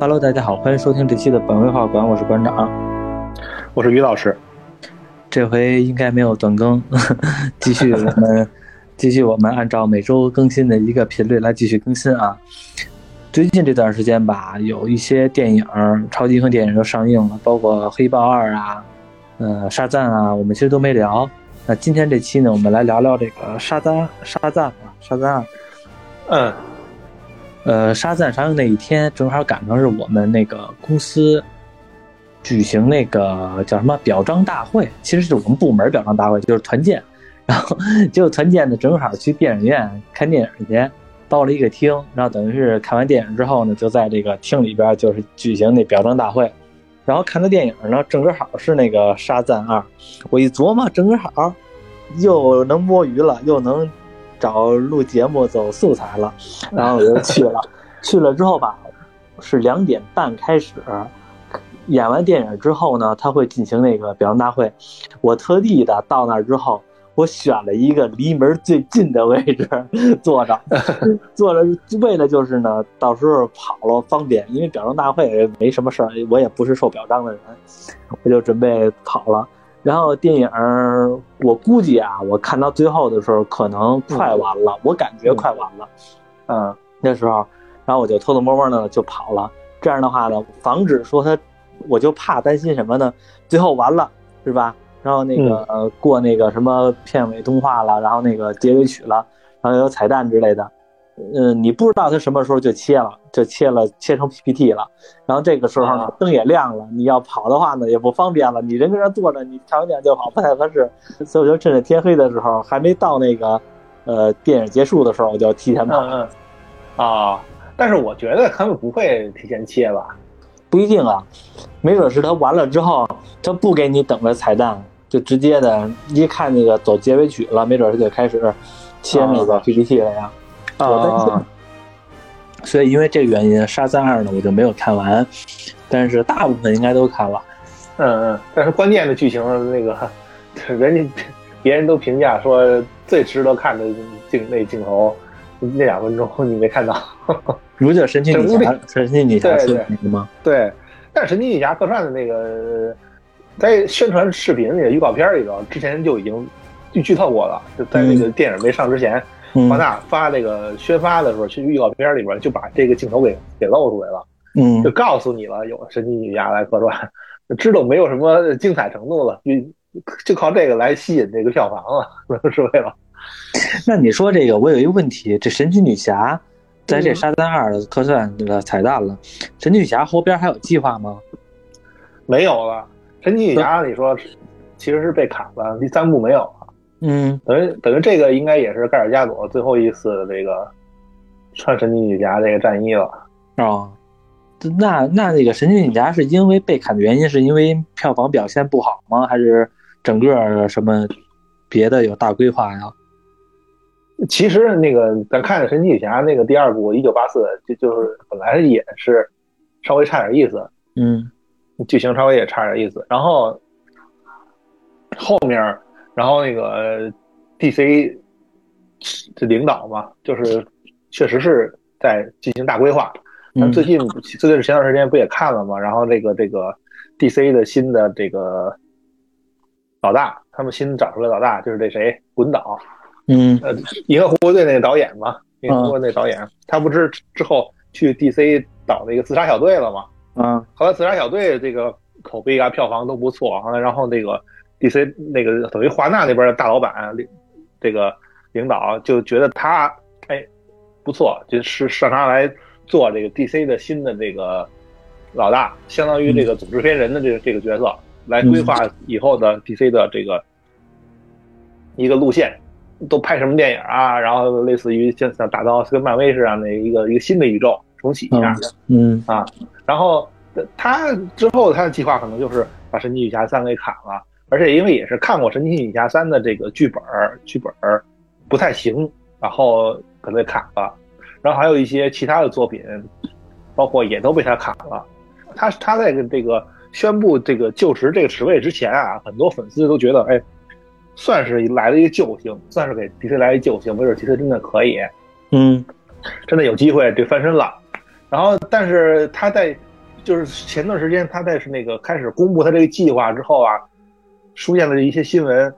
Hello，大家好，欢迎收听这期的本位画馆，我是馆长，我是于老师。这回应该没有断更，继续我们 继续我们按照每周更新的一个频率来继续更新啊。最近这段时间吧，有一些电影、超级英雄电影都上映了，包括《黑豹二》啊，呃，沙赞啊，我们其实都没聊。那今天这期呢，我们来聊聊这个沙赞沙赞啊，沙赞二。嗯，呃，沙赞上映那一天，正好赶上是我们那个公司举行那个叫什么表彰大会，其实就是我们部门表彰大会，就是团建。然后就团建呢，正好去电影院看电影去，到了一个厅，然后等于是看完电影之后呢，就在这个厅里边就是举行那表彰大会。然后看的电影呢，正好是那个沙赞二。我一琢磨，正好又能摸鱼了，又能。找录节目走素材了，然后我就去了。去了之后吧，是两点半开始，演完电影之后呢，他会进行那个表彰大会。我特地的到那儿之后，我选了一个离门最近的位置 坐着，坐着为的就是呢，到时候跑了方便。因为表彰大会没什么事儿，我也不是受表彰的人，我就准备跑了。然后电影我估计啊，我看到最后的时候可能快完了，我感觉快完了。嗯，那时候，然后我就偷偷摸摸的就跑了。这样的话呢，防止说他，我就怕担心什么呢？最后完了是吧？然后那个呃过那个什么片尾动画了，然后那个结尾曲了，然后有彩蛋之类的。嗯，你不知道他什么时候就切了，就切了，切成 PPT 了。然后这个时候呢，灯也亮了，你要跑的话呢，也不方便了。你人跟那坐着，你看完电影就跑，不太合适。所以我就趁着天黑的时候，还没到那个，呃，电影结束的时候，我就提前跑。嗯嗯。啊，但是我觉得他们不会提前切吧？不一定啊，没准是他完了之后，他不给你等着彩蛋，就直接的，一看那个走结尾曲了，没准他就开始切那个 PPT 了呀。啊，所以因为这个原因，《沙赞二》呢我就没有看完，但是大部分应该都看了。嗯嗯，但是关键的剧情那个，人家别人都评价说最值得看的镜那镜头，那两分钟你没看到？不就神奇女侠？神奇女侠是那个吗？对，但是神奇女侠客串的那个，在宣传视频里、预告片里头，之前就已经剧透过了，就在那个电影没上之前。华纳发这个宣发的时候，去预告片里边就把这个镜头给给露出来了，嗯，就告诉你了，有神奇女侠来客串，知道没有什么精彩程度了，就就靠这个来吸引这个票房了，是为了。那你说这个，我有一个问题，这神奇女侠在这《沙赞二》的客串这个彩蛋了，神奇女侠后边还有计划吗？没有了，神奇女侠你说其实是被砍了，第三部没有。嗯，等于等于这个应该也是盖尔加朵最后一次这个穿神奇女侠这个战衣了啊。那那那个神奇女侠是因为被砍的原因，是因为票房表现不好吗？还是整个什么别的有大规划呀？其实那个咱看神奇女侠那个第二部一九八四，就就是本来也是稍微差点意思，嗯，剧情稍微也差点意思，然后后面。然后那个 DC 这领导嘛，就是确实是在进行大规划。但最近最近前段时间不也看了嘛？然后这个这个 DC 的新的这个老大，他们新找出来老大就是这谁滚导，嗯，呃，银河护卫队那个导演嘛，银河护卫队那导演，他不是之后去 DC 导那个自杀小队了吗？嗯，后来自杀小队这个口碑啊票房都不错，然后那个。D.C. 那个等于华纳那边的大老板领这个领导就觉得他哎不错，就是上他来做这个 D.C. 的新的这个老大，相当于这个总制片人的这个这个角色，来规划以后的 D.C. 的这个一个路线，都拍什么电影啊？然后类似于像像打造跟漫威似的那一个一个新的宇宙重启一下，嗯啊，然后他之后他的计划可能就是把神奇女侠三给砍了。而且因为也是看过《神奇女侠三》的这个剧本剧本不太行，然后可能被砍了。然后还有一些其他的作品，包括也都被他砍了。他他在这个宣布这个就职这个职位之前啊，很多粉丝都觉得，哎，算是来了一个救星，算是给 DC 来一救星，没准 DC 真的可以，嗯，真的有机会这翻身了。然后，但是他在就是前段时间他在是那个开始公布他这个计划之后啊，出现了一些新闻，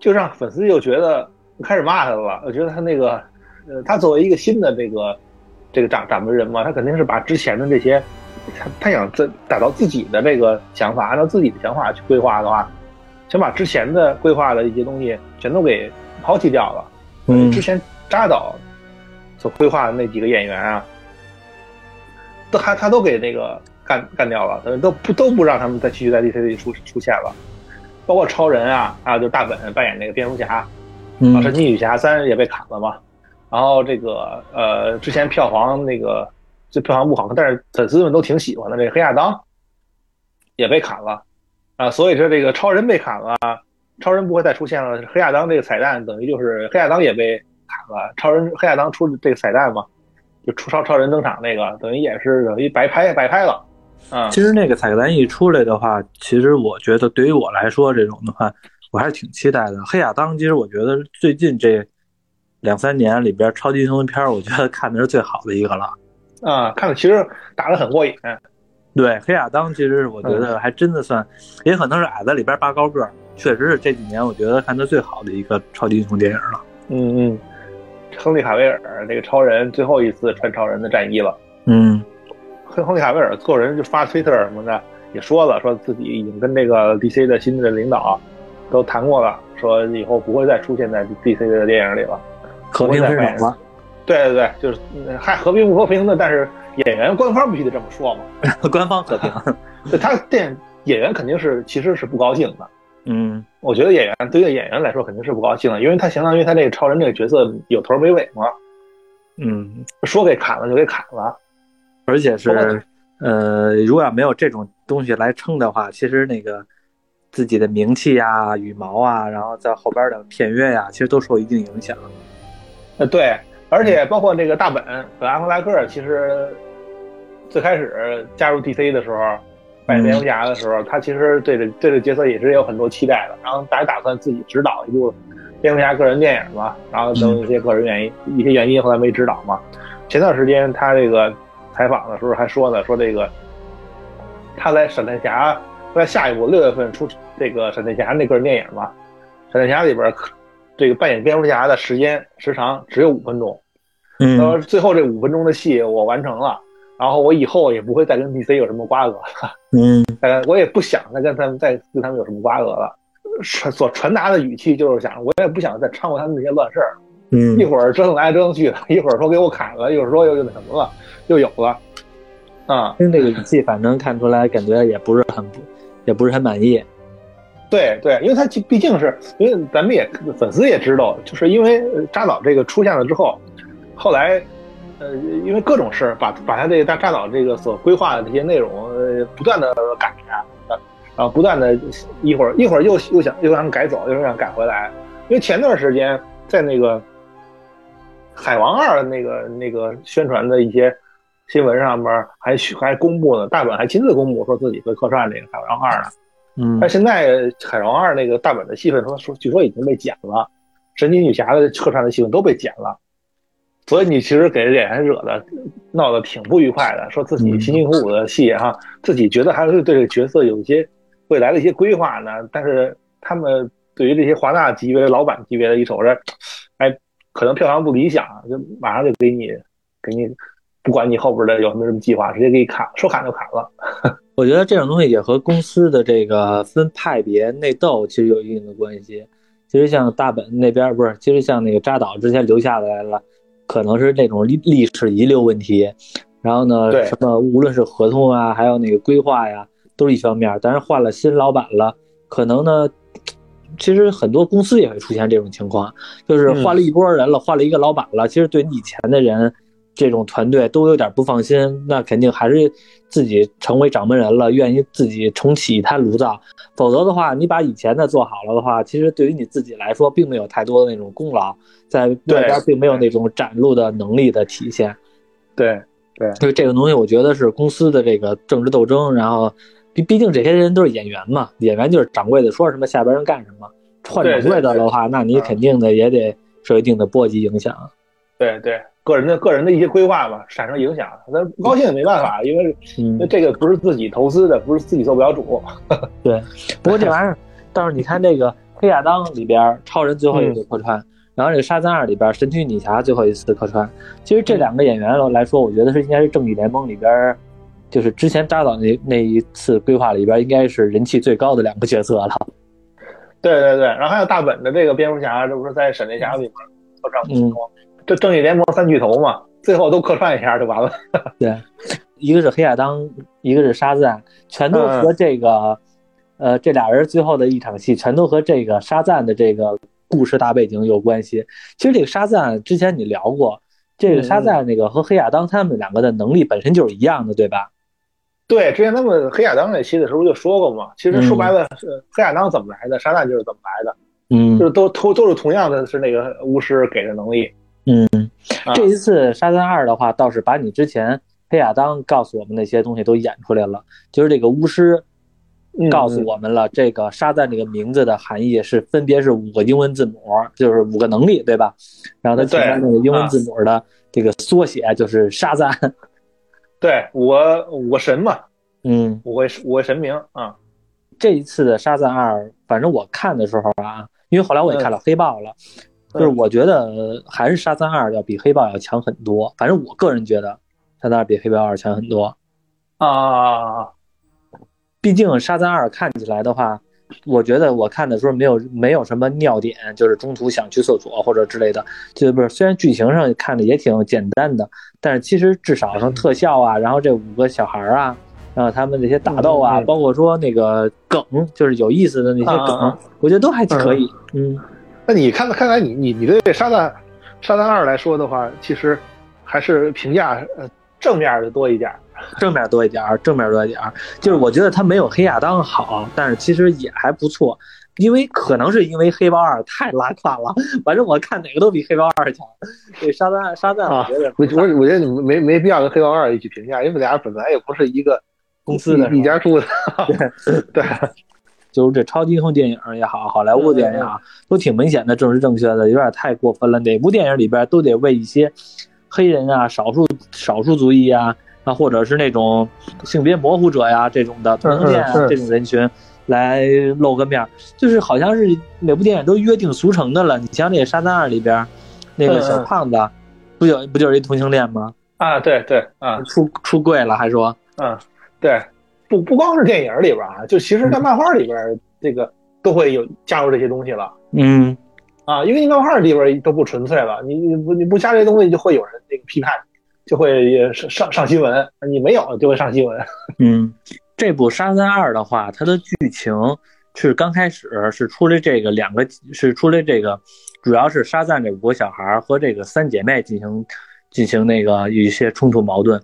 就让粉丝又觉得开始骂他了。我觉得他那个，呃，他作为一个新的这个这个掌掌门人嘛，他肯定是把之前的这些，他他想自打造自己的这个想法，按照自己的想法去规划的话，想把之前的规划的一些东西全都给抛弃掉了。嗯之前扎导所规划的那几个演员啊，都还他都给那个干干掉了，都不都不让他们再继续在 DC 里出出现了，包括超人啊，还有就是大本扮演那个蝙蝠侠，啊，嗯神奇女侠三也被砍了嘛，然后这个呃之前票房那个这票房不好，但是粉丝们都挺喜欢的这个黑亚当也被砍了。啊，所以说这个超人被砍了，超人不会再出现了，黑亚当这个彩蛋等于就是黑亚当也被砍了，超人黑亚当出这个彩蛋嘛，就出超超人登场那个，等于也是等于白拍白拍了，啊、其实那个彩蛋一出来的话，其实我觉得对于我来说，这种的话，我还是挺期待的。黑亚当，其实我觉得最近这两三年里边超级英雄片儿，我觉得看的是最好的一个了。啊，看的其实打得很过瘾，对，黑亚当其实我觉得还真的算，也可能是矮子里边拔高个儿，确实是这几年我觉得看的最好的一个超级英雄电影了。嗯嗯，亨利卡维尔那个超人最后一次穿超人的战衣了。嗯亨亨利卡维尔个人就发推特什么的，也说了，说自己已经跟这个 DC 的新的领导都谈过了，说以后不会再出现在 DC 的电影里了。和平分手了，对对对，就是嗯还和平不和平的，但是演员官方必须得这么说嘛。官方和平。对他电演员肯定是其实是不高兴的。嗯我觉得演员对于演员来说肯定是不高兴的，因为他相当于他这个超人这个角色有头没尾嘛，嗯，说给砍了就给砍了。而且是呃，如果要没有这种东西来撑的话，其实那个自己的名气啊、羽毛啊，然后在后边的片约呀，其实都受一定影响。呃，对，而且包括这个大本本阿弗莱克，其实最开始加入 DC 的时候，扮演蝙蝠侠的时候，他其实对这对这角色也是有很多期待的。然后大家打算自己指导一部蝙蝠侠个人电影嘛，然后等一些个人原因、一些原因，后来没指导嘛。前段时间他这个采访的时候还说呢，说这个他在闪电侠在下一部六月份出这个闪电侠那个人电影嘛，闪电侠里边这个扮演蝙蝠侠的时间时长只有五分钟。嗯。最后这五分钟的戏我完成了，然后我以后也不会再跟 DC 有什么瓜葛了，嗯。呃，我也不想再跟他们再跟他们有什么瓜葛了。传所传达的语气就是想，我也不想再掺和他们那些乱事儿，嗯。一会儿折腾来折腾去的，一会儿说给我砍了，一会儿说又又那什么了，又有了，啊、听这个语气，反正看出来感觉也不是很不，也不是很满意。对对，因为他毕竟是因为咱们也粉丝也知道，就是因为呃扎导这个出现了之后，后来呃因为各种事儿把把他这个大扎导这个所规划的这些内容呃不断的改啊，然后不断的一会儿一会儿又又想又想改走，又想改回来，因为前段时间在那个海王二那个那个宣传的一些新闻上面还还公布呢，大本还亲自公布说自己会客串这个海王二呢。嗯但现在《海王二》那个大本的戏份说说，据说已经被剪了，神奇女侠的客串的戏份都被剪了，所以你其实给演员惹的闹得挺不愉快的，说自己辛辛苦苦的戏哈，自己觉得还是对这个角色有一些未来的一些规划呢，但是他们对于这些华纳级别的老板级别的一瞅着，哎，可能票房不理想，就马上就给你给你，不管你后边的有什么什么计划，直接给你砍，说砍就砍了。我觉得这种东西也和公司的这个分派别内斗其实有一定的关系。其实像大本那边不是，其实像那个扎导之前留下来了，可能是那种历历史遗留问题。然后呢，对什么无论是合同啊，还有那个规划呀，都是一方面。但是换了新老板了，可能呢，其实很多公司也会出现这种情况，就是换了一波人了，换了一个老板了，其实对你以前的人。这种团队都有点不放心，那肯定还是自己成为掌门人了，愿意自己重启一摊炉灶。否则的话，你把以前的做好了的话，其实对于你自己来说，并没有太多的那种功劳，在外边并没有那种展露的能力的体现。对对，就这个东西，我觉得是公司的这个政治斗争。然后，毕毕竟这些人都是演员嘛，演员就是掌柜的说什么，下边人干什么。换掌柜的的话，那你肯定的也得受一定的波及影响。对对，个人的个人的一些规划嘛，产生影响，那不高兴也没办法，因为那，这个不是自己投资的，不是自己做不了主。对。不过这玩意儿，倒是你看这个《黑亚当》里边，超人最后一次客串，然后这个《沙赞二》里边，神奇女侠最后一次客串。其实这两个演员来说，我觉得是应该是正义联盟里边，就是之前扎导那那一次规划里边，应该是人气最高的两个角色了。对对对，然后还有大本的这个蝙蝠侠，这不是在闪电侠里面客串过吗？这正义联盟三巨头嘛，最后都客串一下就完了。对，一个是黑亚当，一个是沙赞，全都和这个，呃，这俩人最后的一场戏，全都和这个沙赞的这个故事大背景有关系。其实这个沙赞之前你聊过，这个沙赞那个和黑亚当他们两个的能力本身就是一样的，对吧？对，之前他们黑亚当那期的时候就说过嘛，其实说白了是黑亚当怎么来的，沙赞就是怎么来的，嗯，就是都都都是同样的是那个巫师给的能力。嗯，这一次沙赞二的话，倒是把你之前黑亚当告诉我们那些东西都演出来了，就是这个巫师告诉我们了，这个沙赞这个名字的含义是分别是五个英文字母，就是五个能力，对吧？然后他其他那个英文字母的这个缩写就是沙赞。对，五个五个神嘛，嗯，五个五个神明啊。这一次的沙赞二，反正我看的时候啊，因为后来我也看了黑豹了。就是我觉得还是沙赞二要比黑豹要强很多，反正我个人觉得沙赞二比黑豹二强很多啊。毕竟沙赞二看起来的话，我觉得我看的时候没有没有什么尿点，就是中途想去厕所或者之类的，就不是。虽然剧情上看着也挺简单的，但是其实至少像特效啊，然后这五个小孩啊，然后他们那些打斗啊，包括说那个梗，就是有意思的那些梗，我觉得都还可以。嗯。那你看，看来你你你对沙赞沙赞二来说的话，其实还是评价呃正面的多一点，正面多一点，正面多一点。就是我觉得他没有黑亚当好，但是其实也还不错。因为可能是因为黑豹二太拉胯了，反正我看哪个都比黑豹二强。对沙赞沙赞，我觉得我我我觉得你没没必要跟黑豹二一起评价，因为俩本来也不是一个公司的一家出的，对 对。就是这超级英雄电影也好，好莱坞电影也好，都挺明显的政治正确的，有点太过分了。哪部电影里边都得为一些黑人啊、少数少数族裔啊，啊，或者是那种性别模糊者呀这种的同性恋啊这种人群来露个面，就是好像是每部电影都约定俗成的了。你像那个《沙赞二》里边那个小胖子，不就不就是一同性恋吗？啊，对对啊，出出柜了还说，嗯，对。不不光是电影里边啊，就其实，在漫画里边，这个都会有加入这些东西了。嗯，啊，因为你漫画里边都不纯粹了，你你不你不加这些东西，就会有人那个批判，就会上上上新闻。你没有就会上新闻。嗯，这部《沙赞二》的话，它的剧情是刚开始是出来这个两个，是出来这个，主要是沙赞这五个小孩和这个三姐妹进行进行那个一些冲突矛盾。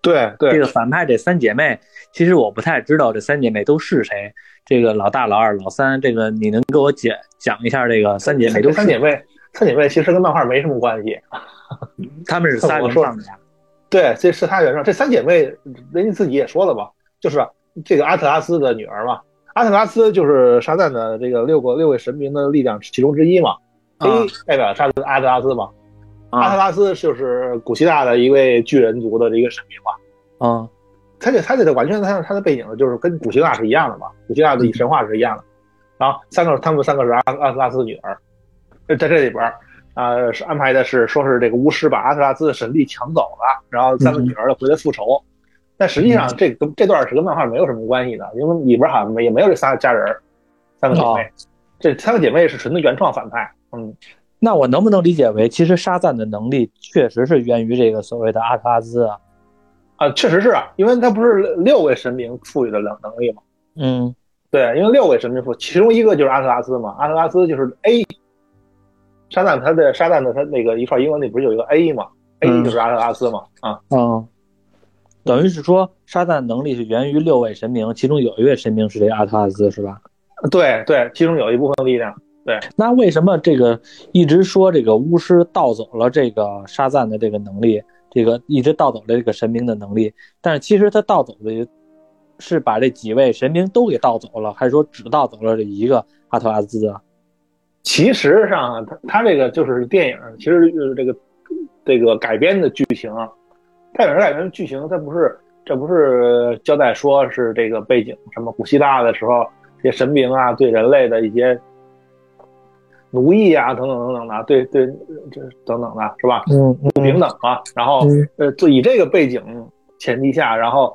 对对，这个反派这三姐妹，其实我不太知道这三姐妹都是谁。这个老大、老二、老三，这个你能给我解讲一下？这个三姐妹都三姐妹，三姐妹其实跟漫画没什么关系。他们是仨 原创的呀。对，这是他原创。这三姐妹，人家自己也说了吧，就是这个阿特拉斯的女儿嘛。阿特拉斯就是沙赞的这个六个六位神明的力量其中之一嘛。A 代表沙阿特拉斯嘛。阿特拉斯就是古希腊的一位巨人族的一个神明嘛，啊，他这他这个完全他他的背景就是跟古希腊是一样的嘛，古希腊的神话是一样的。然后三个他们三个是阿阿特拉斯的女儿，在这里边啊是安排的是说是这个巫师把阿特拉斯的神力抢走了，然后三个女儿回来复仇。但实际上这跟这段是跟漫画没有什么关系的，因为里边好像没也没有这仨家人，三个姐妹，这三个姐妹是纯的原创反派，嗯。那我能不能理解为，其实沙赞的能力确实是源于这个所谓的阿特拉斯啊？啊，确实是啊，因为他不是六位神明赋予的能能力吗？嗯，对，因为六位神明赋，其中一个就是阿特拉斯嘛，阿特拉斯就是 A。沙赞他的沙赞的他那个一串英文里不是有一个 A 吗？A 就是阿特拉斯嘛，啊，嗯，等于是说沙赞能力是源于六位神明，其中有一位神明是这阿特拉斯是吧？对对，其中有一部分力量。对，那为什么这个一直说这个巫师盗走了这个沙赞的这个能力，这个一直盗走了这个神明的能力？但是其实他盗走的是把这几位神明都给盗走了，还是说只盗走了这一个阿特拉兹啊？其实上，他他这个就是电影，其实就是这个这个改编的剧情，电影改编的剧情，它不是这不是交代说是这个背景什么古希腊的时候，这些神明啊对人类的一些奴役啊等等等等的，对对这等等的是吧？嗯不平等啊，然后呃，就以这个背景前提下，然后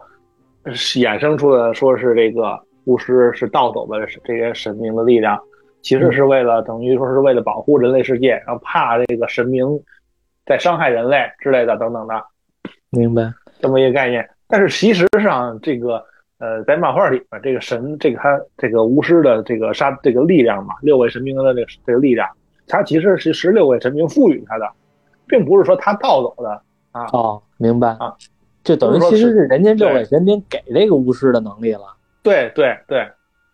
衍生出的说是这个巫师是盗走的这些神明的力量，其实是为了等于说是为了保护人类世界，然后怕这个神明在伤害人类之类的等等的明白。这么一个概念。但是其实上这个呃，在漫画里面，这个神这个他这个巫师的这个杀这个力量嘛，六位神明的这个这个力量，他其实是十六位神明赋予他的，并不是说他盗走的啊。哦，明白啊，就等于其实是人家六位神明给这个巫师的能力了。对对对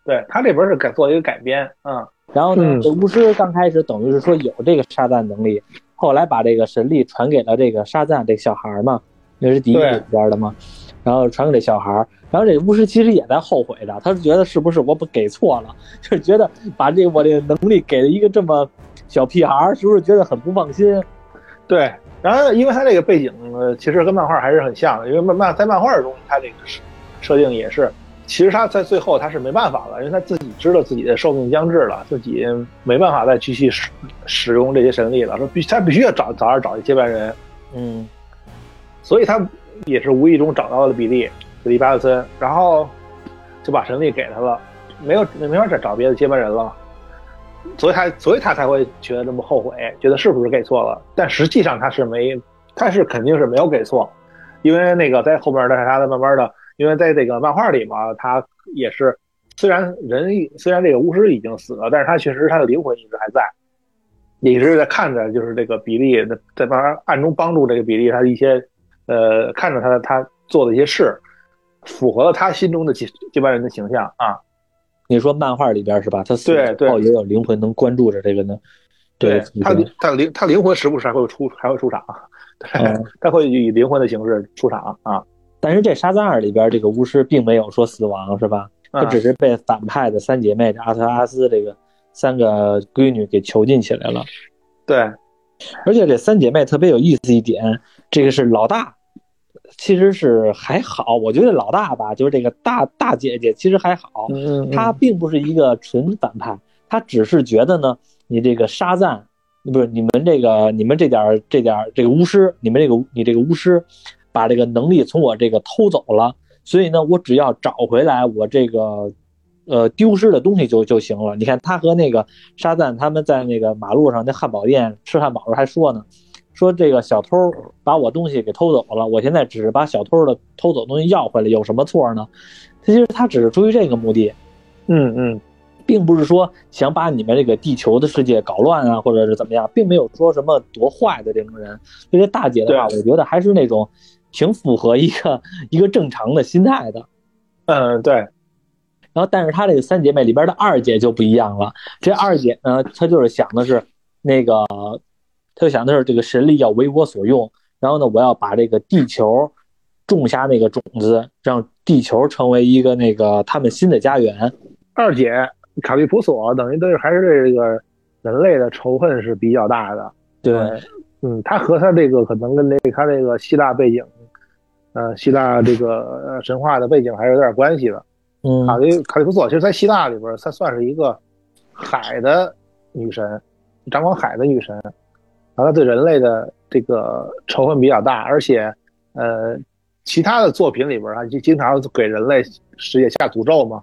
对，他这边是改做一个改编，嗯，然后呢，嗯这巫师刚开始等于是说有这个沙赞能力，后来把这个神力传给了这个沙赞这个小孩儿嘛，那是第一对里边的嘛，然后传给这小孩儿，然后这巫师其实也在后悔着，他是觉得是不是我不给错了，就是觉得把这我这能力给了一个这么小屁孩儿，是不是觉得很不放心？对。然后，因为他这个背景，其实跟漫画还是很像的，因为漫漫在漫画中，他这个设设定也是，其实他在最后他是没办法了，因为他自己知道自己的寿命将至了，自己没办法再继续使使用这些神力了，说必他必须要找早点找一接班人，嗯所以他也是无意中找到了比利比利巴特森，然后就把神力给他了，没有没法再找别的接班人了，所以他所以他才会觉得这么后悔，觉得是不是给错了？但实际上他是没，他是肯定是没有给错，因为那个在后面的他的慢慢的，因为在这个漫画里嘛，他也是虽然人虽然这个巫师已经死了，但是他确实他的灵魂一直还在。也一直在看着，就是这个比利在在帮他暗中帮助这个比利，他的一些呃，看着他他做的一些事，符合了他心中的接接班人的形象啊。你说漫画里边是吧？他死了对之后也有灵魂能关注着这个呢。对他对他灵他灵魂时不时还会出还会出场，对，嗯他会以灵魂的形式出场啊。但是这沙赞二里边这个巫师并没有说死亡是吧？他嗯只是被反派的三姐妹这阿特拉斯这个三个闺女给囚禁起来了。对，而且这三姐妹特别有意思一点，这个是老大，其实是还好，我觉得老大吧，就是这个大大姐姐其实还好，嗯嗯，她并不是一个纯反派，她只是觉得呢，你这个沙赞，不是你们这个你们这点这点这个巫师，你们这个你这个巫师，把这个能力从我这个偷走了，所以呢，我只要找回来我这个呃丢失的东西就就行了。你看他和那个沙赞他们在那个马路上那汉堡店吃汉堡时候还说呢，说这个小偷把我东西给偷走了，我现在只是把小偷的偷走东西要回来，有什么错呢？他其实他只是出于这个目的。嗯嗯并不是说想把你们这个地球的世界搞乱啊，或者是怎么样，并没有说什么多坏的这种人。所以这大姐的话，我觉得还是那种挺符合一个一个正常的心态的。嗯，对，然后，但是她这个三姐妹里边的二姐就不一样了。这二姐呢，她就是想的是那个，她就想的是这个神力要为我所用，然后呢，我要把这个地球种下那个种子，让地球成为一个那个他们新的家园。二姐卡利普索等于都是还是对这个人类的仇恨是比较大的。对，嗯，他和他这个可能跟那个他这个希腊背景，呃，希腊这个呃神话的背景还是有点关系的。嗯卡利卡利普索其实，在希腊里边，她算是一个海的女神，掌管海的女神。然后她对人类的这个仇恨比较大，而且呃，其他的作品里边啊，就经常给人类世界下诅咒嘛。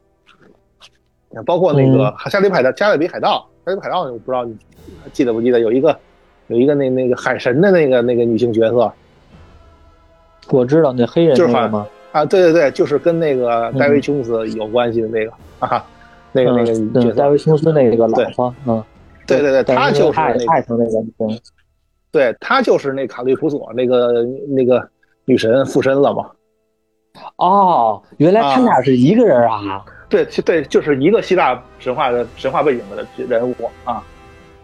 包括那个《加勒比海盗》，加勒比海盗，加勒比海盗，我不知道你记得不记得，有一个有一个那那个海神的那个那个女性角色。我知道那黑人就是吗？啊，对对对，就是跟那个戴维琼斯有关系的那个啊，那个那个嗯，角色，戴维琼斯那个老婆，嗯，对对对，他就是爱那个，爱成那个对他就是那卡利普索那个那个女神附身了嘛。哦，原来他俩是一个人啊！对，就对，就是一个希腊神话的神话背景的人物啊。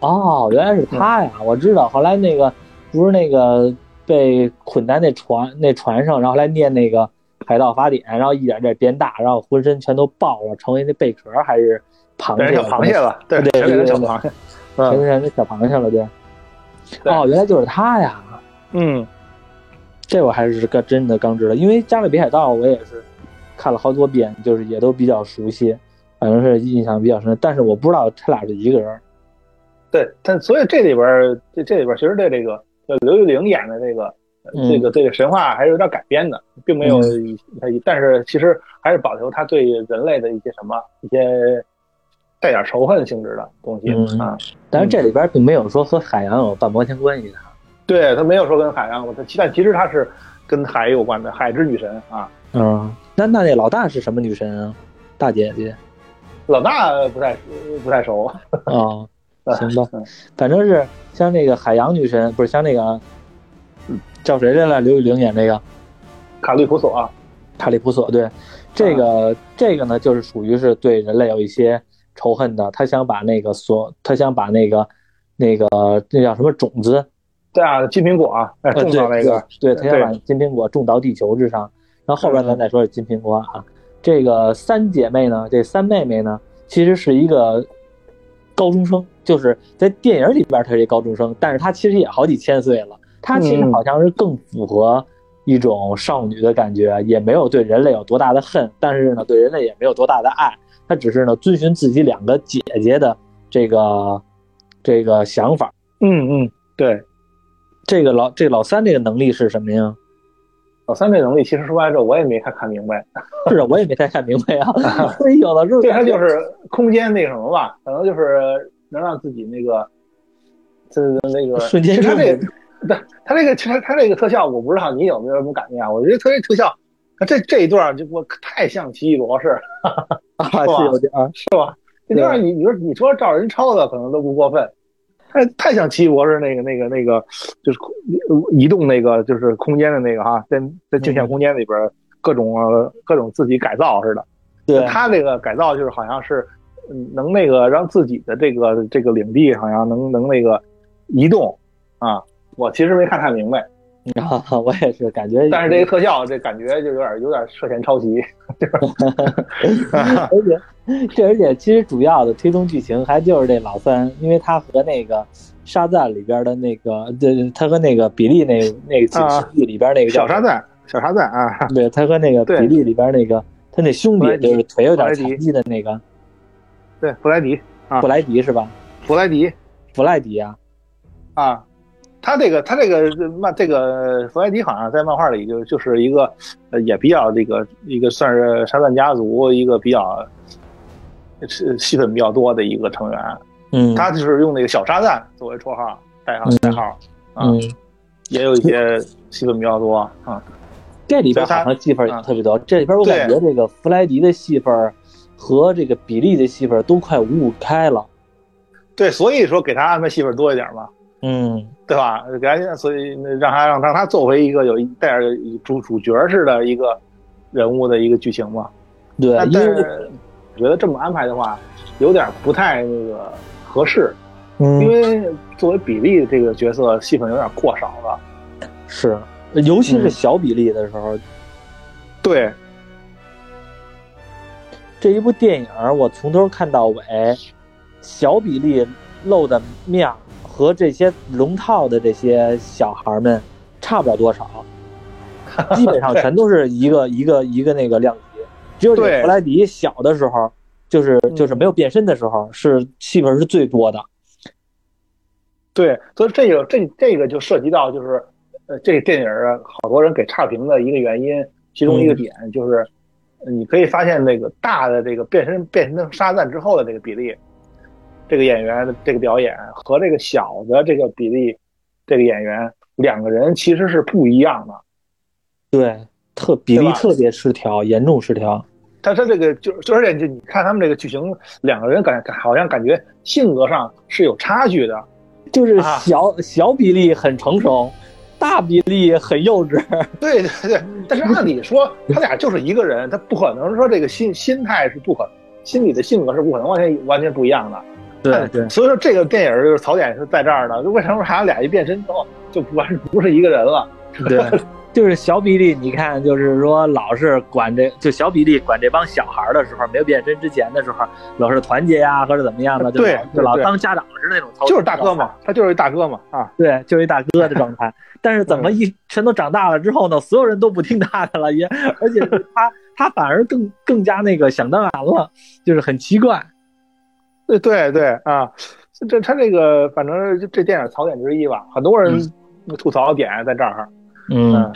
哦，原来是他呀！我知道，后来那个不是那个被捆在那船那船上，然后来念那个海盗法典，然后一点点变大，然后浑身全都爆了，成为那贝壳还是螃蟹？小螃蟹了，对，对对成小对螃蟹。变嗯，成那小螃蟹了，对。对哦，原来就是他呀！嗯，这我还是个真的刚知道，因为《加勒比海盗》我也是看了好多遍，就是也都比较熟悉，反正是印象比较深。但是我不知道他俩是一个人。对，但所以这里边这这里边其实对这个呃刘玉玲演的这个、嗯这个这个神话还是有点改编的，并没有但是其实还是保留他对人类的一些什么一些带点仇恨性质的东西、嗯啊。但是这里边并没有说和海洋有半毛钱关系的。对他没有说跟海洋，他但其实他是跟海有关的，海之女神啊。嗯，那那那老大是什么女神啊？大姐姐老大不太不太熟，啊、行吧嗯，反正是像那个海洋女神，不是像那个叫谁来了？刘宇玲演那个卡利普索啊。卡利普索，对，这个、这个呢，就是属于是对人类有一些仇恨的，他想把那个所，他想把那个那个那叫什么种子，对啊，金苹果啊，哎呃种到那个，对，对他想把金苹果种到地球之上。然后后边咱再说这金苹果啊，这个三姐妹呢，这三妹妹呢，其实是一个高中生，就是在电影里边她是一高中生，但是她其实也好几千岁了，她其实好像是更符合一种少女的感觉，也没有对人类有多大的恨，但是呢，对人类也没有多大的爱，她只是呢遵循自己两个姐姐的这个这个想法。嗯嗯，对，这个老这老三这个能力是什么呀？老三这能力其实说白了，我也没太看明白。是啊，我也没太看明白啊。所以有的时候对他就是空间那什么吧，可能就是能让自己那个，这那个瞬间其实他这个，对他这个其实他这个特效，我不知道你有没有什么感觉啊？我觉得他这特效，这这一段就我太像奇异博士，啊，吧是有点儿。是吧？这段你你说你说照人抄的可能都不过分，太太像奇异博士那个那个那个就是移动那个就是空间的那个哈，在在镜像空间里边各种呃各种自己改造似的。对，他这个改造就是好像是嗯能那个让自己的这个这个领地好像能能那个移动啊。我其实没看太明白，啊，我也是感觉，但是这个特效这感觉就有点有点涉嫌抄袭。而且这而且其实主要的推动剧情还就是这老三，因为他和那个沙赞里边的那个，对，他和那个比利那那个啊兄弟里边那个叫小沙赞，小沙赞啊，对他和那个比利里边那个他那兄弟就是腿有点残疾的那个对，弗莱迪，啊布莱迪是吧？弗莱迪弗莱迪啊，啊，他这个他这个漫这个弗莱迪好像在漫画里就就是一个呃也比较这个一个算是沙赞家族一个比较是戏份比较多的一个成员，嗯，他就是用那个小沙赞作为绰号代号嗯。代号啊，嗯，也有一些戏份比较多啊。这里边好像戏份也特别多，这里边我感觉这个弗莱迪的戏份和这个比利的戏份都快五五开了，对，所以说给他安排戏份多一点嘛，嗯。对吧？给他所以让他让让他作为一个有一带着主主角似的一个人物的一个剧情嘛。对，但是我觉得这么安排的话，有点不太那个合适，嗯因为作为比利这个角色戏份有点过少了。是，尤其是嗯小比例的时候，对，这一部电影我从头看到尾，小比例露的面儿和这些龙套的这些小孩们差不了多少，基本上全都是一个一个一个那个量级，只有这个弗莱迪小的时候，就是嗯就是没有变身的时候，是戏份是最多的。对，所以这个这这个就涉及到就是，呃，这个电影啊，好多人给差评的一个原因，其中一个点就是，呃你可以发现那个大的这个变身变身成沙赞之后的这个比例，这个演员的这个表演和这个小的这个比例，这个演员两个人其实是不一样的。对，特比例特别失调，严重失调。他他这个就就而且就你看他们这个剧情，两个人感感好像感觉性格上是有差距的。就是啊小、小比例很成熟，大比例很幼稚。对对 对，但是按理说他俩就是一个人，他不可能说这个心心态是不可，心理的性格是不可能完全完全不一样的。对 对所以说这个电影就是槽点是在这儿的，为什么他俩一变身之后就不完不是一个人了？对，就是小比利，你看，就是说老是管这，就小比利管这帮小孩的时候，没有变身之前的时候，老是团结呀，或者怎么样的，就对，就老当家长似的那种操，就是大哥嘛，他就是一大哥嘛，啊，对，就是一大哥的状态。但是怎么一全都长大了之后呢，所有人都不听他的了，也而且他他反而更更加那个想当然了，就是很奇怪。对对对啊，这他这个反正这电影槽点之一吧，很多人吐槽点在这儿。嗯，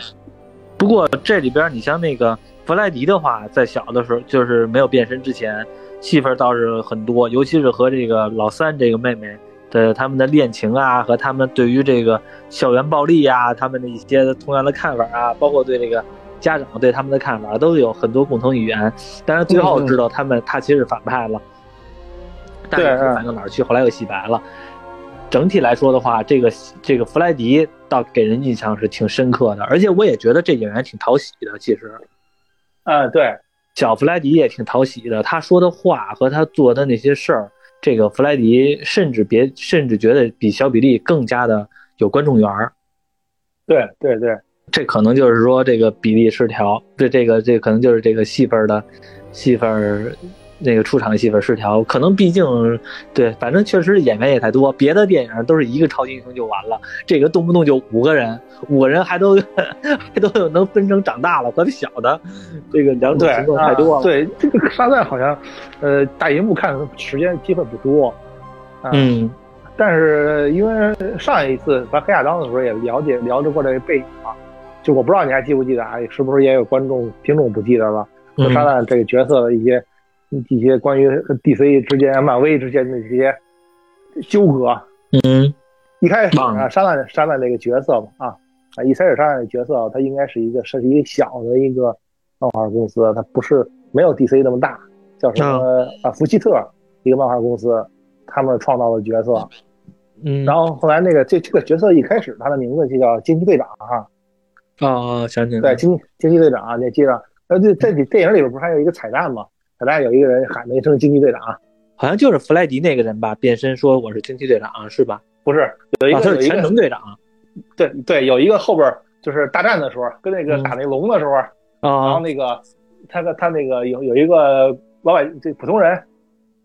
不过这里边你像那个弗莱迪的话，在小的时候就是没有变身之前，戏份倒是很多，尤其是和这个老三这个妹妹的他们的恋情啊，和他们对于这个校园暴力呀，他们的一些同样的看法啊，包括对这个家长对他们的看法，都有很多共同语言。但是最后知道他们他其实是反派了，但是反到哪儿去，后来又洗白了。整体来说的话，这个这个弗莱迪倒给人印象是挺深刻的，而且我也觉得这演员挺讨喜的。其实，啊，对，小弗莱迪也挺讨喜的。他说的话和他做的那些事儿，这个弗莱迪甚至别甚至觉得比小比利更加的有观众缘儿。对对对，这可能就是说这个比例失调，这这个这可能就是这个戏份的戏份。那个出场戏份失调，可能毕竟对，反正确实演员也太多。别的电影都是一个超级英雄就完了，这个动不动就五个人，五个人还都 还都有能分成长大了和小的，这个两种情况太多了。对，这个沙赞好像，呃，大荧幕看的时间机会不多。嗯，但是因为上一次咱黑亚当的时候也了解了解过这个背景啊，就我不知道你还记不记得啊？是不是也有观众听众不记得了？沙赞这个角色的一些。一些关于 DC 之间、漫威之间的这些纠葛，嗯，一开始啊，沙赞沙赞这个角色嘛，啊啊，一开始沙赞的角色，他应该是一个是一个小的一个漫画公司，他不是没有 DC 那么大，叫什么啊？福奇特一个漫画公司，他们创造的角色，嗯，然后后来那个这这个角色一开始他的名字就叫惊奇队长啊，啊，想起来，对，惊惊奇队长，你记着，呃，这在电影里边不是还有一个彩蛋吗？本来有一个人喊了一声“惊奇队长”，好像就是弗莱迪那个人吧，变身说我是惊奇队长，是吧？不是，有一个是全能队长。对对，有一个后边就是大战的时候，跟那个打那龙的时候，然后那个他他那个有有一个老百这普通人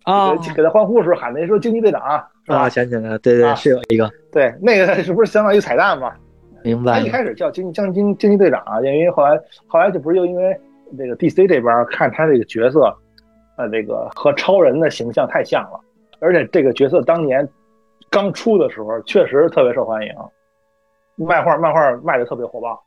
啊，给他欢呼的时候喊的说“惊奇队长”，是吧？想起来了，对对，是有一个。对，那个是不是相当于彩蛋嘛？明白。他一开始叫惊将惊惊奇队长啊，因为后来后来就不是又因为那个 DC 这边看他这个角色。呃，这个和超人的形象太像了，而且这个角色当年刚出的时候确实特别受欢迎，漫画漫画卖的特别火爆。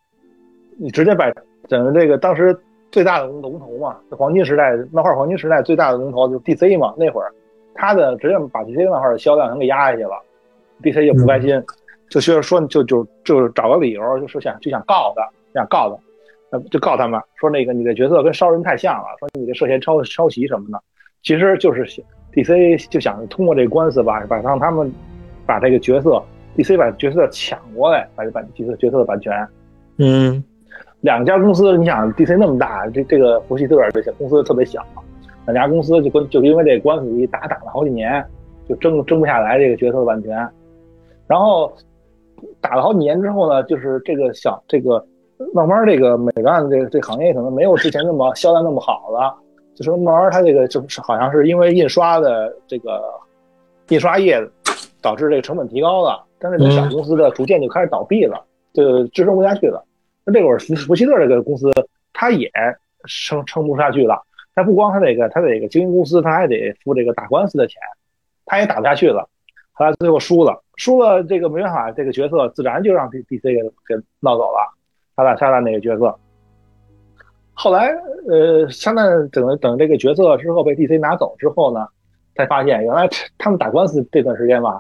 你直接把整个这个当时最大的龙头嘛，黄金时代漫画黄金时代最大的龙头就是 DC 嘛，那会儿他的直接把 DC 漫画的销量全给压下去了，DC 也不开心，就需要说就就就找个理由，就是想就想告他，想告他。呃，就告他们说那个你的角色跟烧人太像了，说你这涉嫌抄抄袭什么的，其实就是 DC 就想通过这个官司吧，把让他们把这个角色 DC 把角色抢过来，把这版角色角色的版权。嗯，两家公司，你想 DC 那么大，这这个福希特这些公司特别小，两家公司就跟就因为这个官司一打打了好几年，就争争不下来这个角色的版权。然后打了好几年之后呢，就是这个小这个。慢慢，这个美漫这个这行业可能没有之前那么销量那么好了。就是慢慢，它这个就是好像是因为印刷的这个印刷业导致这个成本提高了，但是这小公司的逐渐就开始倒闭了，就支撑不下去了。那这会儿福福希特这个公司，它也撑撑不下去了。它不光它这个它这个经营公司，它还得付这个打官司的钱，它也打不下去了。后来最后输了，输了这个没办法，这个角色自然就让 D D C 给给闹走了。沙旦沙旦那个角色，后来呃，沙旦等等这个角色之后被 DC 拿走之后呢，才发现原来他们打官司这段时间吧，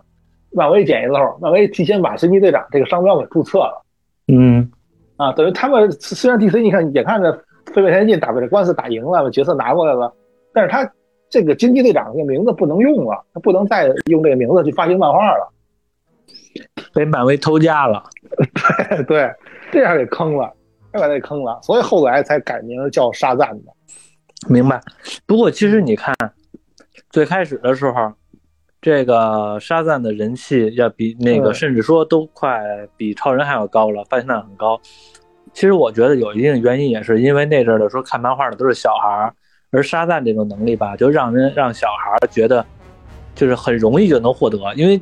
漫威捡一漏，漫威提前把神奇队长这个商标给注册了。嗯，啊，等于他们虽然 DC 你看眼看着飞越天进打这官司打赢了，把角色拿过来了，但是他这个惊奇队长这个名字不能用了，他不能再用这个名字去发行漫画了，被漫威偷家了。对 对。这样给坑了，这把给坑了，所以后来才改名叫沙赞的。明白。不过其实你看，最开始的时候，这个沙赞的人气要比那个，甚至说都快比超人还要高了，发行量很高。其实我觉得有一定原因，也是因为那阵儿的时候看漫画的都是小孩儿，而沙赞这种能力吧，就让人让小孩儿觉得就是很容易就能获得，因为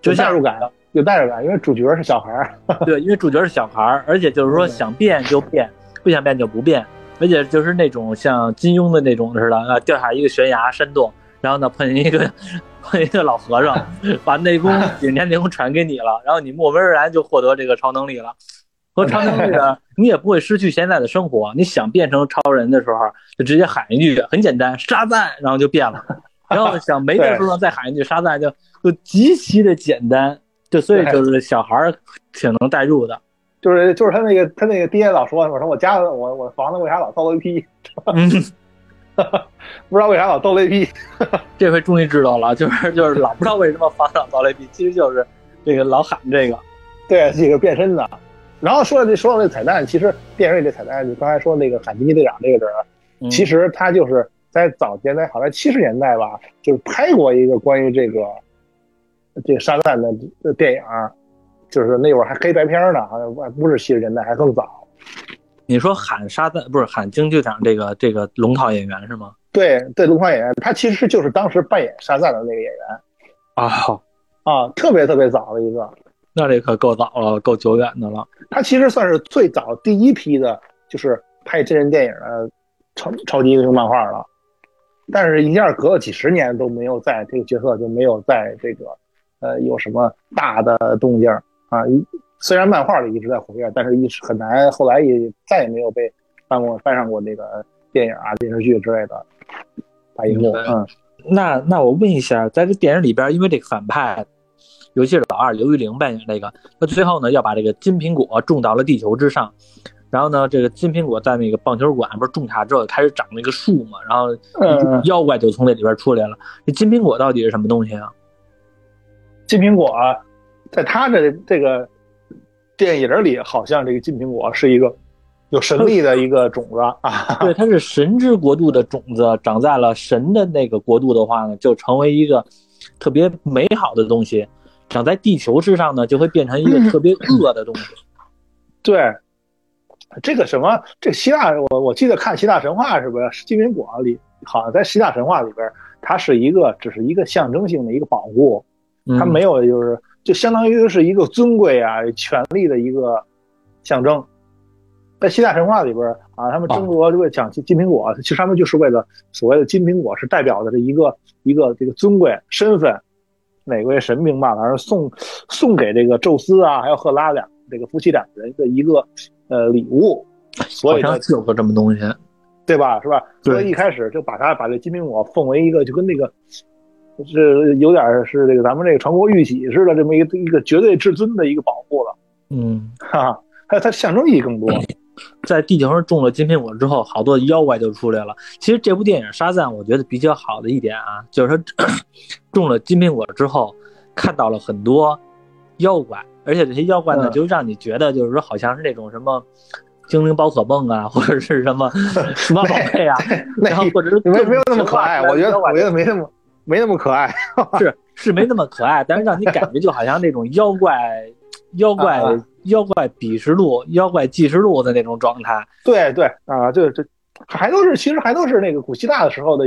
就像有代入感，有代入感，因为主角是小孩儿。对，因为主角是小孩儿，而且就是说想变就变，不想变就不变，而且就是那种像金庸的那种似的啊，掉下一个悬崖山洞，然后呢碰见一个碰见一个老和尚，把内功顶天内功传给你了，然后你莫名而然就获得这个超能力了。和超能力呢，你也不会失去现在的生活。你想变成超人的时候，就直接喊一句，很简单，沙赞，然后就变了。然后想没的时候再喊一句沙赞，就就极其的简单。就所以就是小孩儿挺能代入的。就是就是他那个他那个爹老说，我说我家我我房子为啥老遭雷劈？嗯，不知道为啥老遭雷劈。这回终于知道了，就是就是老不知道为什么房子老遭雷劈，其实就是这个老喊这个。对，这个变身的。然后说这说到这彩蛋，其实电影里这彩蛋，你刚才说那个喊惊奇队长这个人，嗯其实他就是在早年代好像七十年代吧，就是拍过一个关于这个这个沙赞的的电影，就是那会儿还黑白片呢，好像不是七十年代，还更早。你说喊沙赞不是喊京剧场这个这个龙套演员是吗？对对，龙套演员，他其实就是当时扮演沙赞的那个演员啊，啊，特别特别早的一个。那这可够早了，够久远的了。他其实算是最早第一批的，就是拍真人电影的超超级英雄漫画了。但是，一下隔了几十年都没有在这个角色就没有在这个呃有什么大的动静啊。一虽然漫画里一直在活跃，但是一直很难，后来也再也没有被搬过搬上过那个电影啊、电视剧之类的大荧幕。嗯，那那我问一下，在这电影里边，因为这个反派。尤其是老二刘玉玲扮演这个，他最后呢要把这个金苹果种到了地球之上，然后呢，这个金苹果在那个棒球馆不是种下之后开始长那个树嘛，然后妖怪就从那里边出来了。这金苹果到底是什么东西啊？金苹果在他的这个电影里，好像这个金苹果是一个有神力的一个种子啊。对，它是神之国度的种子，长在了神的那个国度的话呢，就成为一个特别美好的东西。长在地球之上呢，就会变成一个特别恶的东西。对，这个什么，这个希腊，我我记得看希腊神话是不是金苹果里，好像在希腊神话里边，它是一个只是一个象征性的一个保护，它没有就是就相当于是一个尊贵啊权力的一个象征。在希腊神话里边啊，他们争夺这个讲金苹果，其实他们就是为了所谓的金苹果是代表的这一个一个这个尊贵身份。哪位神明吧，反正送送给这个宙斯啊，还有赫拉两这个夫妻两人的一个呃礼物，所以呢就有个这么东西，对吧？是吧？所以一开始就把他把这金苹果奉为一个就跟那个是有点是这个咱们这个传国玉玺似的这么一个一个绝对至尊的一个保护了，嗯，哈，还有它象征意义更多。在地球上种了金苹果之后，好多妖怪就出来了。其实这部电影《沙赞》，我觉得比较好的一点啊，就是说 种了金苹果之后，看到了很多妖怪，而且这些妖怪呢，嗯就让你觉得就是说，好像是那种什么精灵宝可梦啊，或者是什么 数码宝贝啊，然后或者是没没有那么可爱，我觉得我觉得没那么没那么可爱。是是没那么可爱，但是让你感觉就好像那种妖怪妖 怪啊妖怪笔实录、妖怪记实录的那种状态。对对啊，这这还都是其实还都是那个古希腊的时候的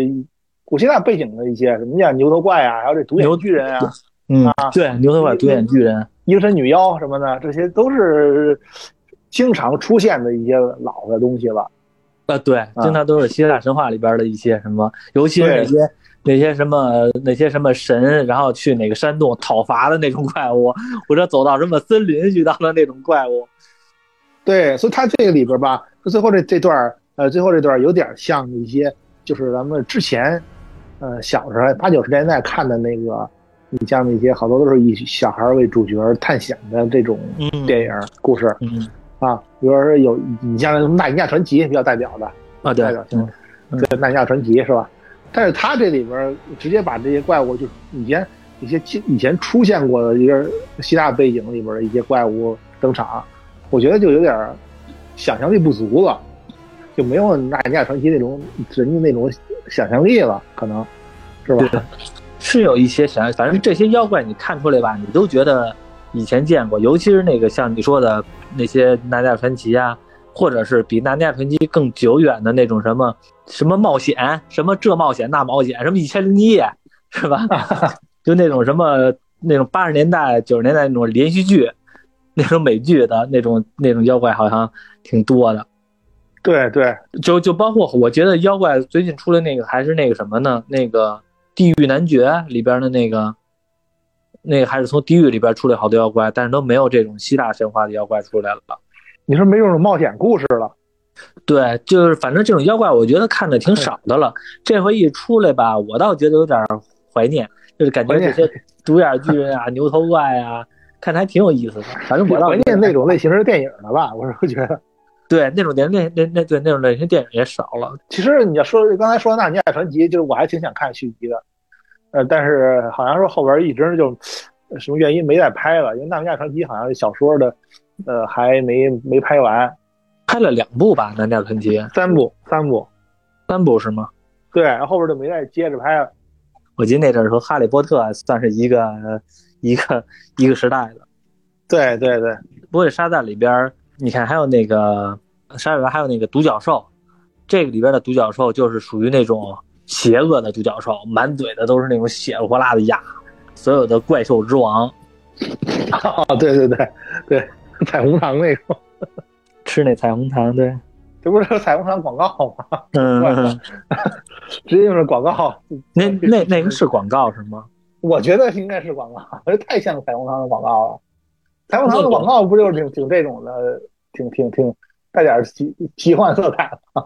古希腊背景的一些什么叫牛头怪啊，还有这独眼巨人啊、嗯啊，对，牛头怪、独眼巨人。鹰神女妖什么的，这些都是经常出现的一些老的东西了。啊，对，经常都是希腊神话里边的一些什么，尤其是那些那些什么那些什么神，然后去哪个山洞讨伐的那种怪物，或者走到什么森林遇到的那种怪物。对，所以它这个里边吧，最后这这段呃，最后这段有点像一些，就是咱们之前呃小时候八九十年代看的那个，你像那些好多都是以小孩为主角探险的这种嗯电影故事嗯啊，比如说有你像《纳尼亚传奇》比较代表的。啊，对代表，性对《纳尼亚传奇》是吧？但是他这里边直接把这些怪物，就以前一些以前出现过的一个希腊背景里边的一些怪物登场，我觉得就有点想象力不足了，就没有《纳尼亚传奇》那种人家那种想象力了，可能是吧？是有一些想，反正这些妖怪你看出来吧，你都觉得以前见过，尤其是那个像你说的那些《纳尼亚传奇》啊，或者是比《纳尼亚传奇》更久远的那种什么什么冒险，什么这冒险那冒险，什么一千零一夜，是吧？就那种什么那种八十年代、九十年代那种连续剧，那种美剧的那种那种妖怪，好像挺多的。对对，就就包括我觉得妖怪最近出的那个还是那个什么呢？那个《地狱男爵》里边的那个。那个还是从地狱里边出来好多妖怪，但是都没有这种希腊神话的妖怪出来了。你说没这种冒险故事了？对，就是反正这种妖怪，我觉得看的挺少的了。这回一出来吧，我倒觉得有点怀念，就是感觉这些独眼巨人啊、牛头怪啊，看着还挺有意思的。反正我倒怀念那种类型的电影了吧？我是觉得，对那种电那那那对那种类型电影也少了。其实你要说刚才说《纳尼亚传奇》，就是我还挺想看续集的。呃，但是好像说后边一直就什么原因没再拍了，因为《纳尼亚传奇》好像小说的，呃，还没没拍完，拍了两部吧，《纳尼亚传奇》三部，三部，三部是吗？对，然后后边就没再接着拍了。我记得那阵儿说《哈利波特》算是一个一个一个时代的。对对对，不过沙赞里边，你看还有那个沙里边还有那个独角兽，这个里边的独角兽就是属于那种。邪恶的独角兽，满嘴的都是那种血火辣的牙，所有的怪兽之王。哦，对对对对，彩虹糖那个，吃那彩虹糖，对，这不是彩虹糖广告吗？嗯，直接就是广告。那那那个是广告是吗？我觉得应该是广告，这 太像彩虹糖的广告了。彩虹糖的广告不就是挺挺这种的，挺挺挺带点奇奇幻色彩吗？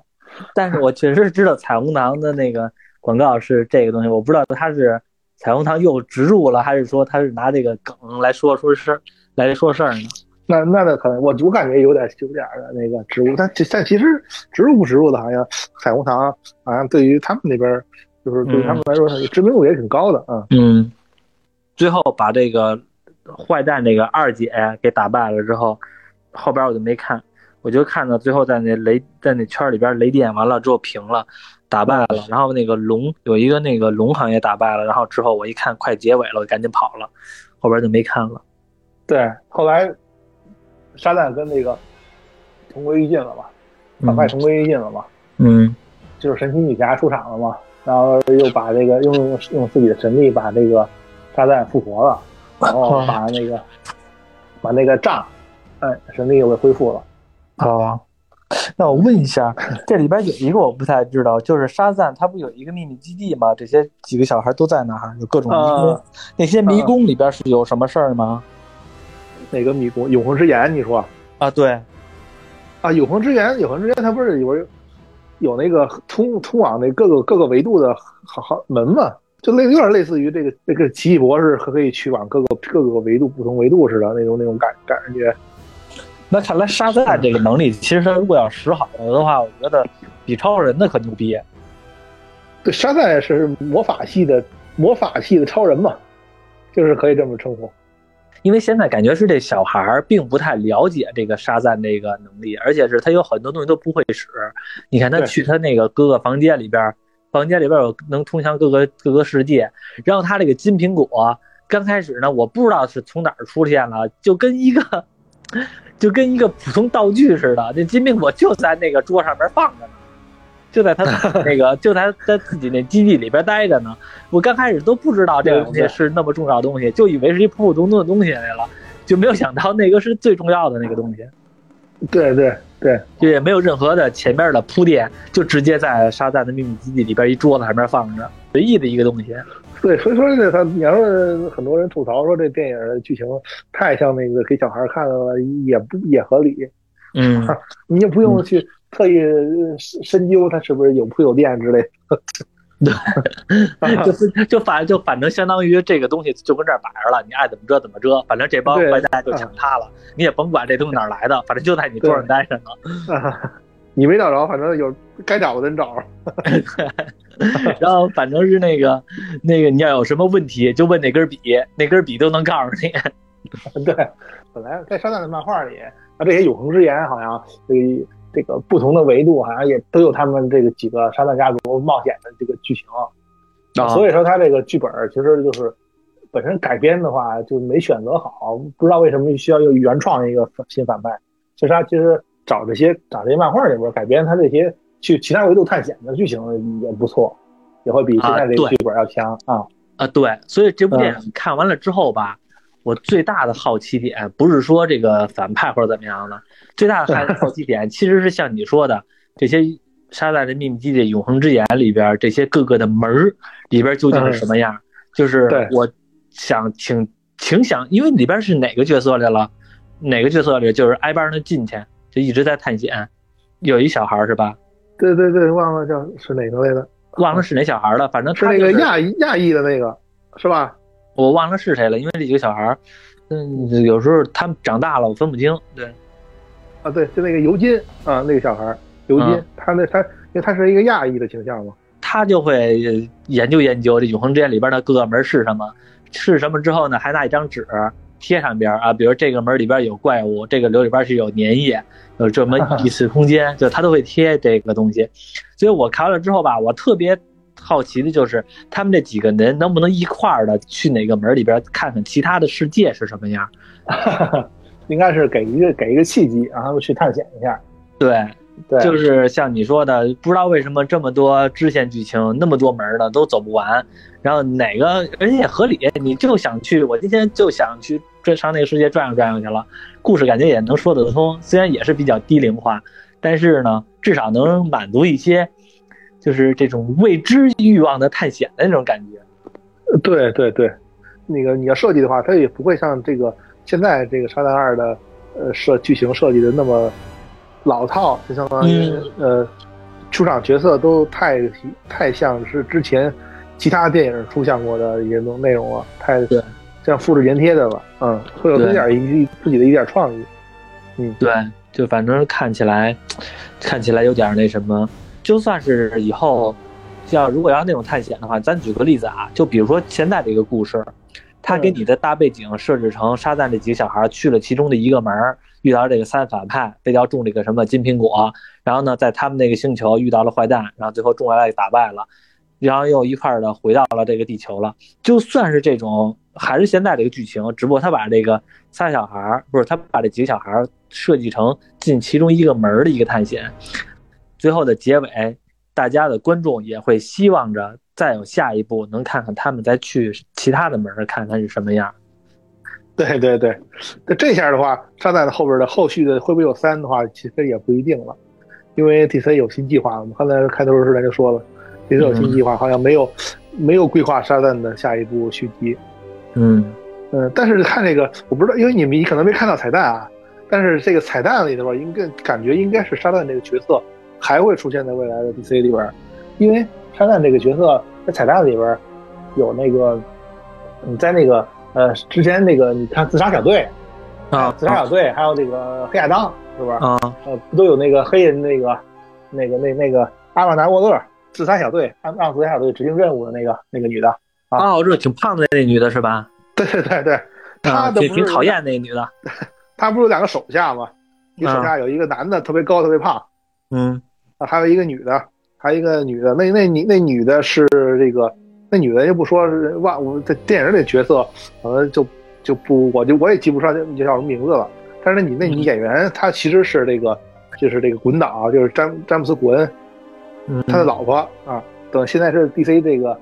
但是我确实知道彩虹糖的那个广告是这个东西，我不知道它是彩虹糖又植入了，还是说它是拿这个梗来说说事儿来说事儿呢？那那那可能我我感觉有点有点的那个植入，但但其实植入不植入的，好像彩虹糖好像对于他们那边就是对他们来说知名度也挺高的啊。嗯，最后把这个坏蛋那个二姐给打败了之后，后边我就没看。我就看到最后在那雷在那圈里边雷电完了之后平了，打败了，然后那个龙有一个那个龙好像也打败了，然后之后我一看快结尾了，我就赶紧跑了，后边就没看了。对，后来沙赞跟那个同归于尽了嘛，反派同归于尽了嘛。嗯，就是神奇女侠出场了嘛，然后又把这个用用自己的神力把这个沙赞复活了，然后把那个 把那个杖，哎，神力又给恢复了。啊，那我问一下，这里边有一个我不太知道，就是沙赞他不有一个秘密基地吗？这些几个小孩都在那儿，有各种迷宫。那些迷宫里边是有什么事儿吗？哪个迷宫？永恒之眼？你说？啊，对，啊，永恒之眼，永恒之眼，它不是有有那个通通往那各个各个维度的好好门吗？就类有点类似于这个这个奇异博士可以去往各个各个维度不同维度似的那种那种感感觉。那看来沙赞这个能力，其实他如果要使好了的话，我觉得比超人的可牛逼。对，沙赞是魔法系的魔法系的超人嘛，就是可以这么称呼。因为现在感觉是这小孩儿并不太了解这个沙赞这个能力，而且是他有很多东西都不会使。你看他去他那个各个房间里边，房间里边有能通向各个各个世界，然后他这个金苹果刚开始呢，我不知道是从哪儿出现了，就跟一个。就跟一个普通道具似的，那金苹果就在那个桌上面放着呢，就在他 那个就在在自己那基地里边待着呢。我刚开始都不知道这个东西是那么重要的东西，就以为是一普普通通的东西来了，就没有想到那个是最重要的那个东西。对对对，就也没有任何的前面的铺垫，就直接在沙赞的秘密基地里边一桌子上面放着，随意的一个东西。对，所以说这他，你要说很多人吐槽说这电影的剧情太像那个给小孩看的了，也不也合理。嗯，你也不用去特意深究它是不是有铺有垫之类的。对，就是就反就反正相当于这个东西就跟这儿摆着了，你爱怎么遮怎么遮，反正这帮坏蛋就抢它了，你也甭管这东西哪来的，反正就在你桌上待着呢。你没找着，反正有该找的人找。然后反正是那个那个，你要有什么问题就问那根笔，那根笔都能告诉你。对，本来在沙赞的漫画里，啊，这些永恒之言好像这个这个不同的维度好像也都有他们这个几个沙赞家族冒险的这个剧情。啊，所以说他这个剧本其实就是。本身改编的话就没选择好，不知道为什么需要又原创一个新反派。其实他其实找这些找这些漫画里边改编他这些去其他维度探险的剧情也不错，也会比现在这个剧本要强啊啊！对，所以这部电影看完了之后吧，我最大的好奇点不是说这个反派或者怎么样的，最大的好奇点其实是像你说的这些。沙赞的秘密基地永恒之眼里边这些各个的门儿里边究竟是什么样？就是我想挺挺想，因为里边是哪个角色来了？哪个角色里就是挨班的进去，就一直在探险。有一小孩是吧？对对对，忘了叫是哪个来的？忘了是哪小孩了。反正是那个亚裔亚裔的那个，是吧？我忘了是谁了，因为这几个小孩儿，嗯，有时候他们长大了，我分不清。对，啊，对，就那个尤金啊，那个小孩。尤金，他那他，因为他是一个亚裔的形象嘛，他就会研究研究这永恒之眼里边的各个门是什么，是什么之后呢，还拿一张纸贴上边啊，比如这个门里边有怪物，这个楼里边是有粘液，有这么一 次空间，就他都会贴这个东西。所以我看完了之后吧，我特别好奇的就是他们这几个人能不能一块儿的去哪个门里边看看其他的世界是什么样，应该是给一个给一个契机，让他们去探险一下。对。就是像你说的，不知道为什么这么多支线剧情，那么多门呢都走不完，然后哪个而且也合理，你就想去，我今天就想去转上那个世界转悠转悠去了，故事感觉也能说得通，虽然也是比较低龄化，但是呢，至少能满足一些，就是这种未知欲望的探险的那种感觉。对对对，那个你要设计的话，它也不会像这个现在这个《沙滩二》的呃设剧情设计的那么。老套，就相当于呃，出场角色都太太像是之前其他电影出现过的一些内容了，太像复制粘贴的了。嗯，会有一点一自己的一点创意。嗯，对，就反正看起来看起来有点那什么。就算是以后要如果要那种探险的话，咱举个例子啊，就比如说现在这个故事，他给你的大背景设置成沙赞这几个小孩去了其中的一个门遇到这个三反派，被要种这个什么金苹果，然后呢，在他们那个星球遇到了坏蛋，然后最后种下来打败了，然后又一块儿的回到了这个地球了。就算是这种，还是现在这个剧情，只不过他把这个仨小孩，不是他把这几个小孩设计成进其中一个门的一个探险，最后的结尾，大家的观众也会希望着再有下一步，能看看他们再去其他的门看看是什么样。对对对，那这下的话，沙赞的后边的后续的会不会有三的话，其实也不一定了，因为 DC 有新计划。我们刚才开头时咱就说了，DC 有新计划，好像没有没有规划沙赞的下一部续集。嗯嗯，但是看这个，我不知道，因为你们你可能没看到彩蛋啊。但是这个彩蛋里头，应该感觉应该是沙赞这个角色还会出现在未来的 DC 里边，因为沙赞这个角色在彩蛋里边有那个你在那个。呃，之前那个你看自杀小队，啊，自杀小队，还有这个黑亚当，是不是？啊，呃，不都有那个黑人那个，那个那那个阿曼达沃勒自杀小队，让让自杀小队执行任务的那个那个女的啊，哦，这挺胖的那女的是吧？对对对对，她挺挺讨厌那女的，她不是有两个手下吗？一手下有一个男的特别高特别胖，嗯，啊，还有一个女的，还有一个女的，那那女那女的是这个。那女的就不说是哇我在电影里角色，可能就就不我就我也记不上叫叫什么名字了。但是那女那女演员她其实是这个就是这个滚导，就是詹詹姆斯古恩，他的老婆啊。等现在是 DC 这个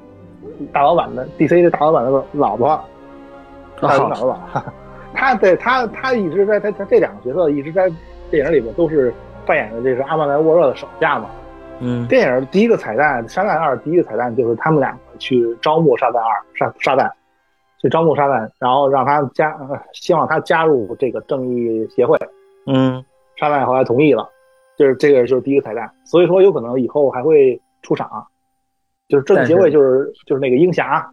大老板的 DC 的大老板的老婆，大老板。他在他他一直在他他这两个角色一直在电影里边都是扮演的这是阿曼达沃勒的手下嘛。嗯，电影第一个彩蛋《沙赞二》第一个彩蛋就是他们两个去招募沙赞二沙沙赞，去招募沙赞，然后让他加，希望他加入这个正义协会。嗯，沙赞后来同意了，就是这个就是第一个彩蛋，所以说有可能以后还会出场。就是正义协会就是就是那个鹰侠，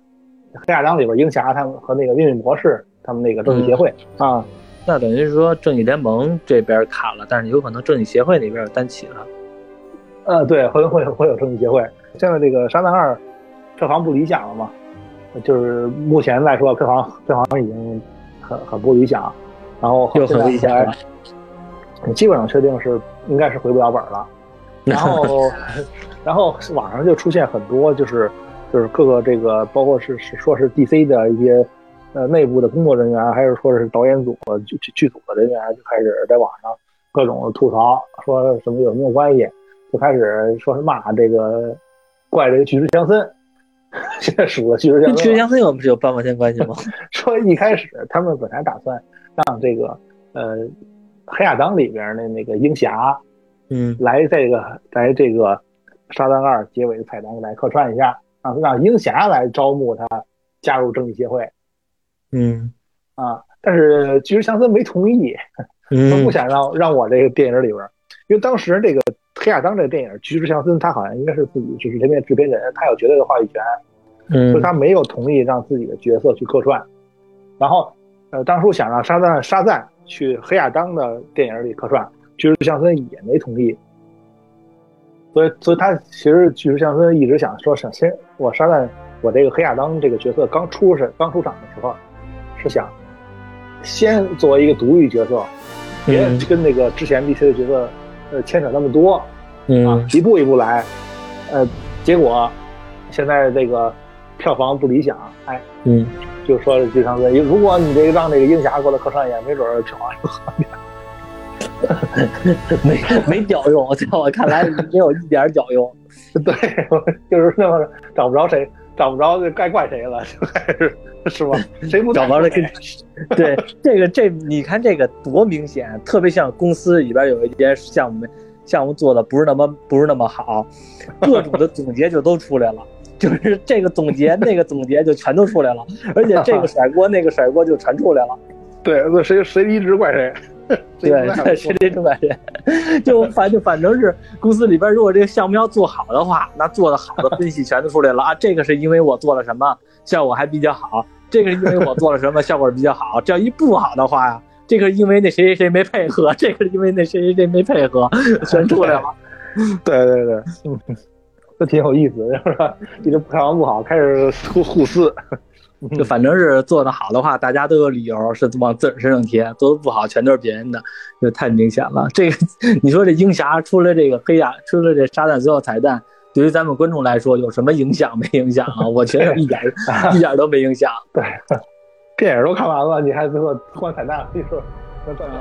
黑亚当里边鹰侠他们和那个命运博士他们那个正义协会啊，那等于是说正义联盟这边卡了，但是有可能正义协会那边单起了。呃，对，会会会有正义协会。现在这个《沙赞二》票房不理想了嘛？就是目前来说，票房票房已经很很不理想。然后又很理想了，基本上确定是应该是回不了本了。然后 然后网上就出现很多，就是就是各个这个，包括是是说是 DC 的一些呃内部的工作人员，还是说是导演组剧剧剧组的人员，就开始在网上各种吐槽，说什么有没有关系，就开始说是骂这个怪这个巨石强森。现在数了巨石强森，巨石强森有有半毛钱关系吗？说一开始他们本来打算让这个呃黑亚当里边的那个鹰侠，嗯，来这个来这个沙赞二结尾的彩蛋来客串一下，让让鹰侠来招募他加入正义协会。嗯啊，但是巨石强森没同意，他不想让让我这个电影里边，因为当时这个黑亚当这个电影，巨石强森他好像应该是自己就是这边制片人，他有绝对的话语权，嗯，所以他没有同意让自己的角色去客串。然后，呃，当初想让沙赞沙赞去黑亚当的电影里客串，巨石强森也没同意。所以，所以他其实巨石强森一直想说，想先我沙赞，我这个黑亚当这个角色刚出是刚出场的时候。是想先作为一个独立角色，别跟那个之前 DC 的角色呃牵扯那么多，啊，一步一步来，呃，结果现在这个票房不理想，哎，嗯，就说这上次，如果你这个让这个鹰侠过来客串演，没准票房就好点。没没屌用，在我看来没有一点屌用。对，就是那么找不着谁，找不着该怪谁了，就开始。是吧？谁不找着了？对这个这你看这个多明显，特别像公司里边有一些项目项目做的不是那么不是那么好，各种的总结就都出来了，就是这个总结那个总结就全都出来了，而且这个甩锅那个甩锅就全出来了。对，那谁谁离职怪谁？对 对，谁离职怪谁？就反就反正是公司里边，如果这个项目要做好的话，那做的好的分析全都出来了啊！这个是因为我做了什么。效果还比较好，这个是因为我做了什么，效果比较好。这要一不好的话呀，这个是因为那谁谁谁没配合，这个是因为那谁谁谁没配合，全出来了。对 对对，嗯，这挺有意思，是吧？一直票房不好，开始互互撕，就反正是做的好的话，大家都有理由是往自个儿身上贴；做的不好，全都是别人的，就太明显了。这个 你说这鹰侠出了这个黑亚，出了这沙赞最后彩蛋。对于咱们观众来说，有什么影响没影响啊？我觉得一点 一点都没影响。对，电影都看完了，你还最后换彩蛋，你说那这样？